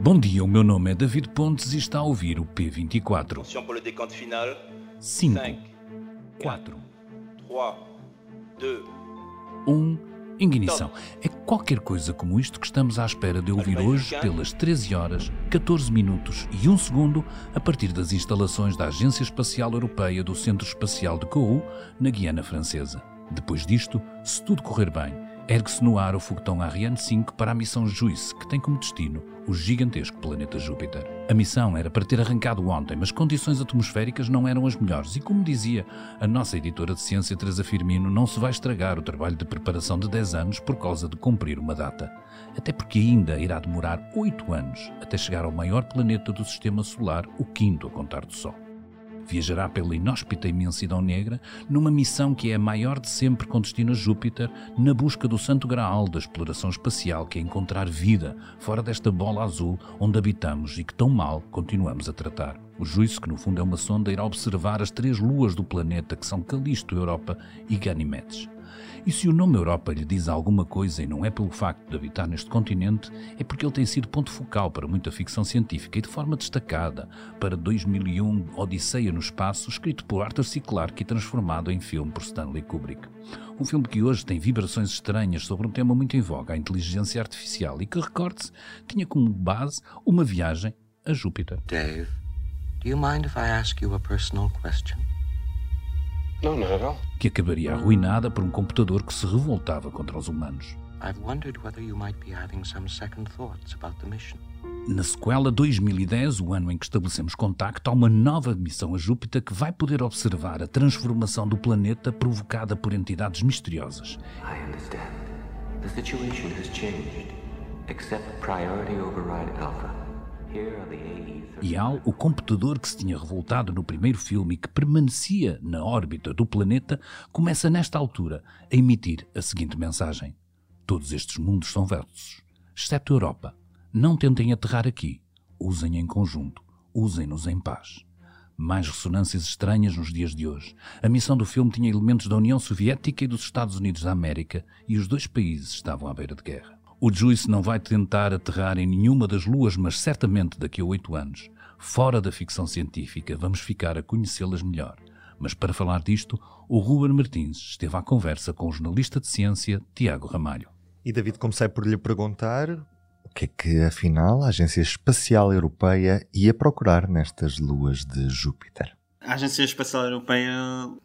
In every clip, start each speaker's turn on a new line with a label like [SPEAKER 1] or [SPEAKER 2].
[SPEAKER 1] Bom dia, o meu nome é David Pontes e está a ouvir o P24.
[SPEAKER 2] Attention pour le décompte final.
[SPEAKER 1] 5,
[SPEAKER 2] 5,
[SPEAKER 1] 4,
[SPEAKER 2] 3, 2,
[SPEAKER 1] 1. Ignição. É qualquer coisa como isto que estamos à espera de ouvir hoje pelas 13 horas, 14 minutos e 1 segundo a partir das instalações da Agência Espacial Europeia do Centro Espacial de Kourou, na Guiana Francesa. Depois disto, se tudo correr bem, ergue-se no ar o foguetão Ariane 5 para a missão JUICE, que tem como destino o gigantesco planeta Júpiter. A missão era para ter arrancado ontem, mas condições atmosféricas não eram as melhores e, como dizia a nossa editora de ciência Teresa Firmino, não se vai estragar o trabalho de preparação de 10 anos por causa de cumprir uma data. Até porque ainda irá demorar 8 anos até chegar ao maior planeta do Sistema Solar, o quinto a contar do Sol viajará pela inóspita imensidão negra numa missão que é a maior de sempre com destino a Júpiter, na busca do santo graal da exploração espacial, que é encontrar vida fora desta bola azul onde habitamos e que tão mal continuamos a tratar. O juízo, que no fundo é uma sonda, irá observar as três luas do planeta, que são Calisto, Europa e Ganymedes. E se o nome Europa lhe diz alguma coisa e não é pelo facto de habitar neste continente, é porque ele tem sido ponto focal para muita ficção científica e de forma destacada para 2001 Odisseia no Espaço, escrito por Arthur C. Clarke e transformado em filme por Stanley Kubrick. Um filme que hoje tem vibrações estranhas sobre um tema muito em voga, a inteligência artificial, e que, recorde-se, tinha como base uma viagem a Júpiter.
[SPEAKER 3] Dave, do you mind if I ask you a personal question?
[SPEAKER 4] No, not at all.
[SPEAKER 1] que acabaria arruinada por um computador que se revoltava contra os humanos.
[SPEAKER 3] I've wondered whether you might be having some second thoughts about the mission.
[SPEAKER 1] Na sequela 2010, o ano em que estabelecemos contacto, há uma nova missão a Júpiter que vai poder observar a transformação do planeta provocada por entidades misteriosas.
[SPEAKER 5] I understand. The situation has changed. Accept Priority Override Alpha. Here are the AE.
[SPEAKER 1] E Al, o computador que se tinha revoltado no primeiro filme e que permanecia na órbita do planeta, começa nesta altura a emitir a seguinte mensagem: Todos estes mundos são versos, exceto a Europa. Não tentem aterrar aqui. Usem em conjunto. Usem-nos em paz. Mais ressonâncias estranhas nos dias de hoje. A missão do filme tinha elementos da União Soviética e dos Estados Unidos da América e os dois países estavam à beira de guerra. O Juice não vai tentar aterrar em nenhuma das luas, mas certamente daqui a oito anos, fora da ficção científica, vamos ficar a conhecê-las melhor. Mas para falar disto, o Ruben Martins esteve à conversa com o jornalista de ciência Tiago Ramalho.
[SPEAKER 6] E David, comecei por lhe perguntar o que é que, afinal, a Agência Espacial Europeia ia procurar nestas luas de Júpiter.
[SPEAKER 7] A Agência Espacial Europeia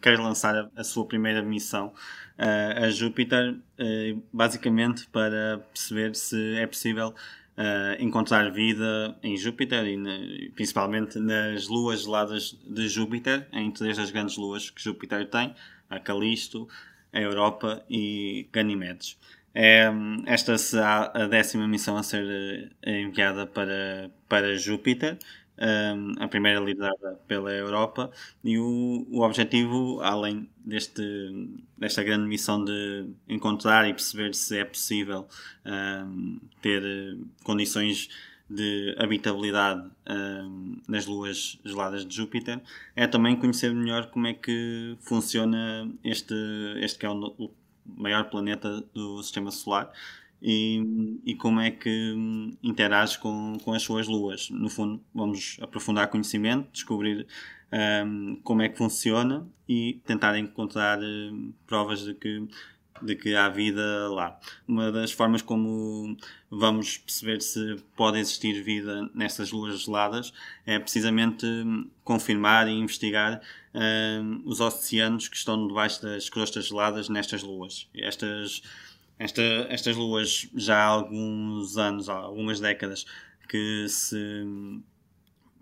[SPEAKER 7] quer lançar a, sua primeira missão uh, a Júpiter, uh, basicamente para perceber se é possível uh, encontrar vida em Júpiter e na, principalmente nas luas geladas de Júpiter, em três das grandes luas que Júpiter tem, a Calisto, a Europa e Ganymedes. É, esta será a décima missão a ser enviada para, para Júpiter a primeira liderada pela Europa. E o, o objetivo, além deste, desta grande missão de encontrar e perceber se é possível um, ter eh, condições de habitabilidade um, nas luas geladas de Júpiter, é também conhecer melhor como é que funciona este, este que é o, o maior planeta do Sistema Solar e, e como é que hum, interage com, com as suas luas. No fundo, vamos aprofundar conhecimento, descobrir um, como é que funciona e tentar encontrar um, provas de que, de que há vida lá. Uma das formas como vamos perceber se pode existir vida nessas luas geladas é precisamente hum, confirmar e investigar um, os oceanos que estão debaixo das crostas geladas nestas luas. Estas esta, estas luas já há alguns anos, há algumas décadas, que se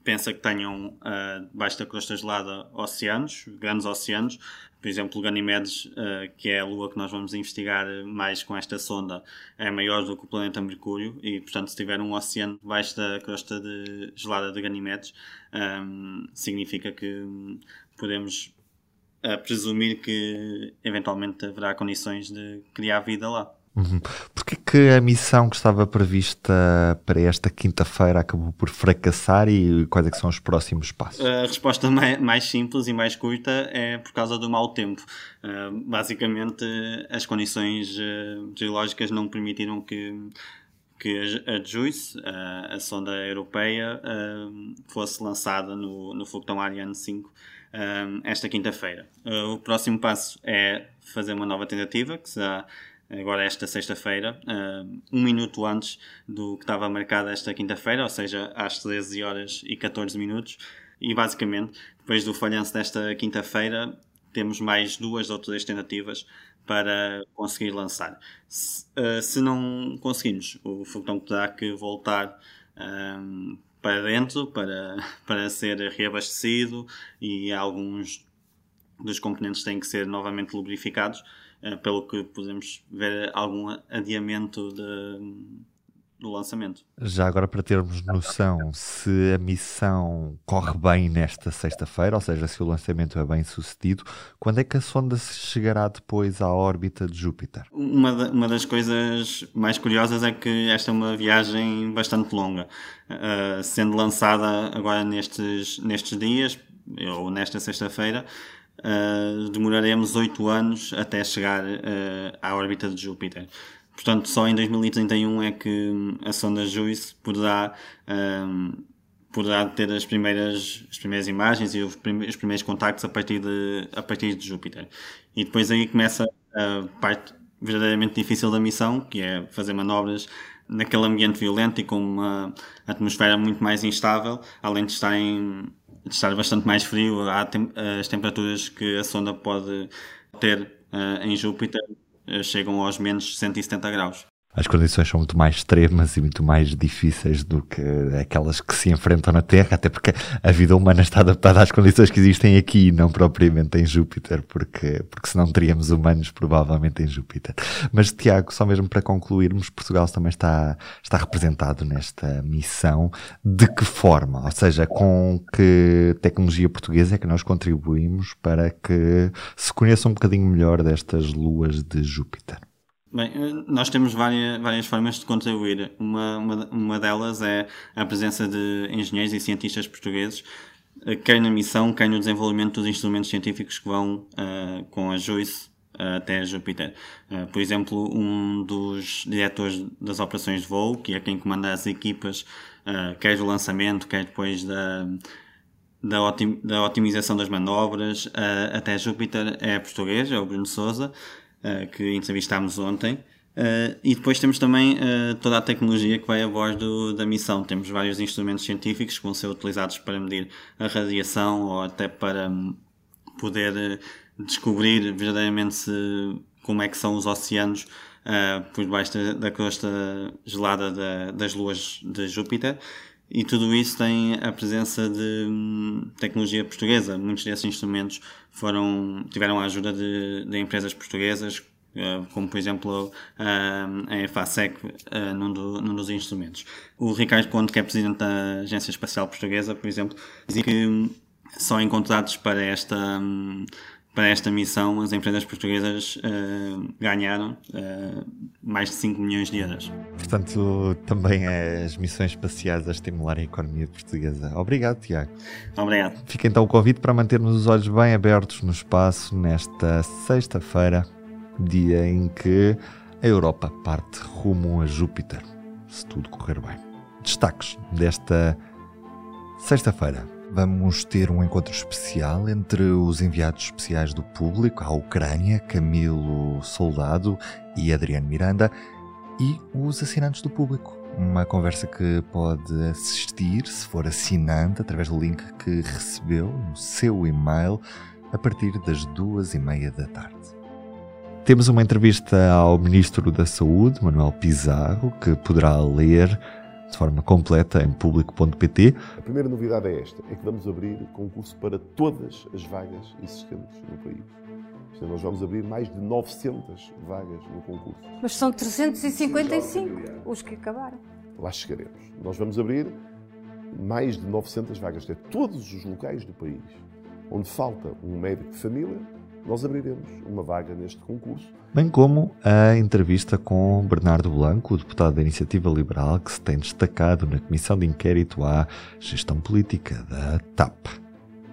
[SPEAKER 7] pensa que tenham uh, debaixo da crosta gelada oceanos, grandes oceanos. Por exemplo, Ganymedes, uh, que é a lua que nós vamos investigar mais com esta sonda, é maior do que o planeta Mercúrio e, portanto, se tiver um oceano debaixo da crosta de, gelada de Ganymedes, um, significa que podemos uh, presumir que eventualmente haverá condições de criar vida lá.
[SPEAKER 6] Uhum. Porquê que a missão que estava prevista para esta quinta-feira acabou por fracassar e quais é são os próximos passos?
[SPEAKER 7] A resposta mais simples e mais curta é por causa do mau tempo. Uh, basicamente, as condições uh, geológicas não permitiram que, que a JUICE, a, a sonda europeia, uh, fosse lançada no, no foguetão Ariane 5 esta quinta-feira. o próximo passo é fazer uma nova tentativa, que será agora esta sexta-feira, um minuto antes do que estava marcado esta quinta-feira, ou seja, às 13 horas e 14 minutos. E basicamente, depois do falhanço desta quinta-feira, temos mais duas ou três tentativas para conseguir lançar. Se, uh, se não conseguirmos, o foguetão terá que voltar um, para dentro para, para ser reabastecido e alguns dos componentes têm que ser novamente lubrificados eh, pelo que podemos ver algum adiamento de, do lançamento.
[SPEAKER 6] Já agora para termos noção se a missão corre bem nesta sexta-feira, ou seja, se o lançamento é bem sucedido, quando é que a sonda chegará depois à órbita de Júpiter?
[SPEAKER 7] Uma, uma das coisas mais curiosas é que esta é uma viagem bastante longa, uh, sendo lançada agora nestes, nestes dias, ou nesta sexta-feira, uh, demoraremos 8 anos até chegar uh, à órbita de Júpiter. Portanto, só em 2031 é que a sonda JUICE poderá, um, poderá ter as primeiras, as primeiras imagens e os, os primeiros contactos a partir, de, a partir de Júpiter. E depois aí começa a parte verdadeiramente difícil da missão, que é fazer manobras naquele ambiente violento e com uma atmosfera muito mais instável, além de estarem de estar bastante mais frio, há tem, as temperaturas que a sonda pode ter uh, em Júpiter chegam aos menos 170 graus
[SPEAKER 6] as condições são muito mais extremas e muito mais difíceis do que aquelas que se enfrentam na Terra, até porque a vida humana está adaptada às condições que existem aqui e não propriamente em Júpiter, porque, porque senão teríamos humanos provavelmente em Júpiter. Mas, Tiago, só mesmo para concluirmos, Portugal também está, está representado nesta missão. De que forma? Ou seja, com que tecnologia portuguesa é que nós contribuímos para que se conheça um bocadinho melhor destas luas de Júpiter?
[SPEAKER 7] Bem, nós temos várias, várias formas de contribuir. Uma, uma, uma delas é a presença de engenheiros e cientistas portugueses, eh, quer na missão, quer no desenvolvimento dos instrumentos científicos que vão uh, com a JUICE até Júpiter. Uh, por exemplo, um dos diretores das operações de voo, que é quem comanda as equipas, quer do lançamento, quer depois da, da, otim, da otimização das manobras, até Júpiter, é português, é o Bruno Souza. Eh, que entrevistámos ontem. Uh, e depois temos também uh, toda a tecnologia que vai a bordo da missão. Temos vários instrumentos científicos que vão ser utilizados para medir a radiação ou até para um, poder descobrir verdadeiramente se, como é que são os oceanos por debaixo da, da crosta gelada da, das luas de Júpiter. E tudo isso tem a presença de hum, tecnologia portuguesa. Muitos desses instrumentos foram, tiveram a ajuda de, de empresas portuguesas, uh, como por exemplo a EFASEC, uh, num, do, num, dos instrumentos. O Ricardo Conte, que é presidente da Agência Espacial Portuguesa, por exemplo, dizia que hum, só encontrados para esta um, para esta missão, as empresas portuguesas uh, ganharam uh, mais de 5 milhões de euros.
[SPEAKER 6] Portanto, também as missões espaciais a estimular a economia portuguesa. Obrigado, Tiago.
[SPEAKER 7] Obrigado.
[SPEAKER 6] Fica então o convite para mantermos os olhos bem abertos no espaço nesta sexta-feira, dia em que a Europa parte rumo a Júpiter, se tudo correr bem. Destaques desta sexta-feira. Vamos ter um encontro especial entre os enviados especiais do público à Ucrânia, Camilo Soldado e Adriano Miranda, e os assinantes do público. Uma conversa que pode assistir, se for assinante, através do link que recebeu no seu e-mail a partir das duas e meia da tarde. Temos uma entrevista ao Ministro da Saúde, Manuel Pizarro, que poderá ler de forma completa em público.pt.
[SPEAKER 8] A primeira novidade é esta, é que vamos abrir concurso para todas as vagas existentes no país. Isto é, nós vamos abrir mais de 900 vagas no concurso.
[SPEAKER 9] Mas são 355 os que acabaram.
[SPEAKER 8] Lá chegaremos. Nós vamos abrir mais de 900 vagas, isto é, todos os locais do país onde falta um médico de família, nós abriremos uma vaga neste concurso.
[SPEAKER 6] Bem como a entrevista com Bernardo Blanco, o deputado da Iniciativa Liberal, que se tem destacado na Comissão de Inquérito à Gestão Política da TAP.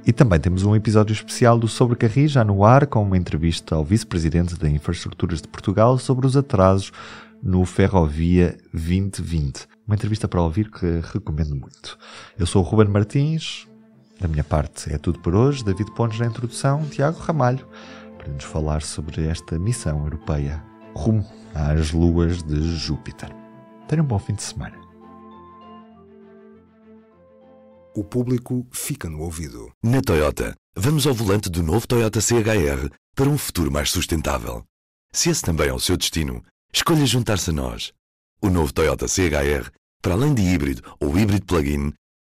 [SPEAKER 6] E também temos um episódio especial do Sobre Carris, já no ar, com uma entrevista ao Vice-Presidente da Infraestruturas de Portugal sobre os atrasos no Ferrovia 2020. Uma entrevista para ouvir que recomendo muito. Eu sou o Ruben Martins, da minha parte é tudo por hoje. David Pontes na introdução, Tiago Ramalho para nos falar sobre esta missão europeia rumo às luas de Júpiter. Tenha um bom fim de semana.
[SPEAKER 10] O público fica no ouvido. Na Toyota, vamos ao volante do novo Toyota CHR para um futuro mais sustentável. Se esse também é o seu destino, escolha juntar-se a nós. O novo Toyota CHR, para além de híbrido ou híbrido plug-in,